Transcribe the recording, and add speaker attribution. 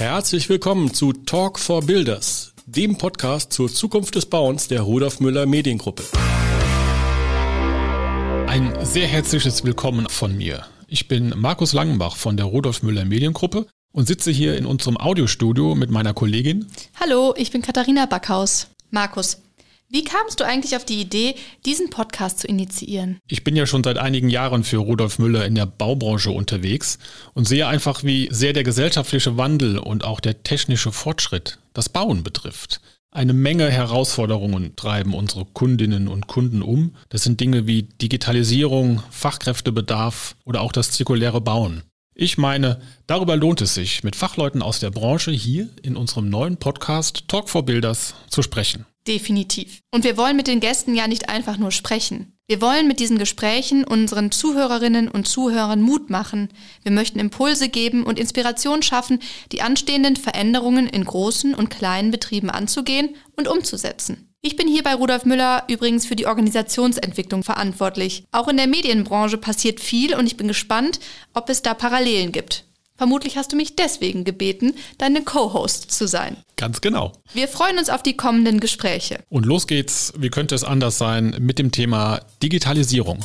Speaker 1: Herzlich willkommen zu Talk for Builders, dem Podcast zur Zukunft des Bauens der Rudolf Müller Mediengruppe.
Speaker 2: Ein sehr herzliches Willkommen von mir. Ich bin Markus Langenbach von der Rudolf Müller Mediengruppe und sitze hier in unserem Audiostudio mit meiner Kollegin.
Speaker 3: Hallo, ich bin Katharina Backhaus. Markus, wie kamst du eigentlich auf die Idee, diesen Podcast zu initiieren?
Speaker 2: Ich bin ja schon seit einigen Jahren für Rudolf Müller in der Baubranche unterwegs und sehe einfach, wie sehr der gesellschaftliche Wandel und auch der technische Fortschritt das Bauen betrifft. Eine Menge Herausforderungen treiben unsere Kundinnen und Kunden um. Das sind Dinge wie Digitalisierung, Fachkräftebedarf oder auch das zirkuläre Bauen. Ich meine, darüber lohnt es sich, mit Fachleuten aus der Branche hier in unserem neuen Podcast Talk for Builders zu sprechen.
Speaker 3: Definitiv. Und wir wollen mit den Gästen ja nicht einfach nur sprechen. Wir wollen mit diesen Gesprächen unseren Zuhörerinnen und Zuhörern Mut machen. Wir möchten Impulse geben und Inspiration schaffen, die anstehenden Veränderungen in großen und kleinen Betrieben anzugehen und umzusetzen. Ich bin hier bei Rudolf Müller übrigens für die Organisationsentwicklung verantwortlich. Auch in der Medienbranche passiert viel und ich bin gespannt, ob es da Parallelen gibt. Vermutlich hast du mich deswegen gebeten, deine Co-Host zu sein.
Speaker 2: Ganz genau.
Speaker 3: Wir freuen uns auf die kommenden Gespräche.
Speaker 2: Und los geht's, wie könnte es anders sein, mit dem Thema Digitalisierung.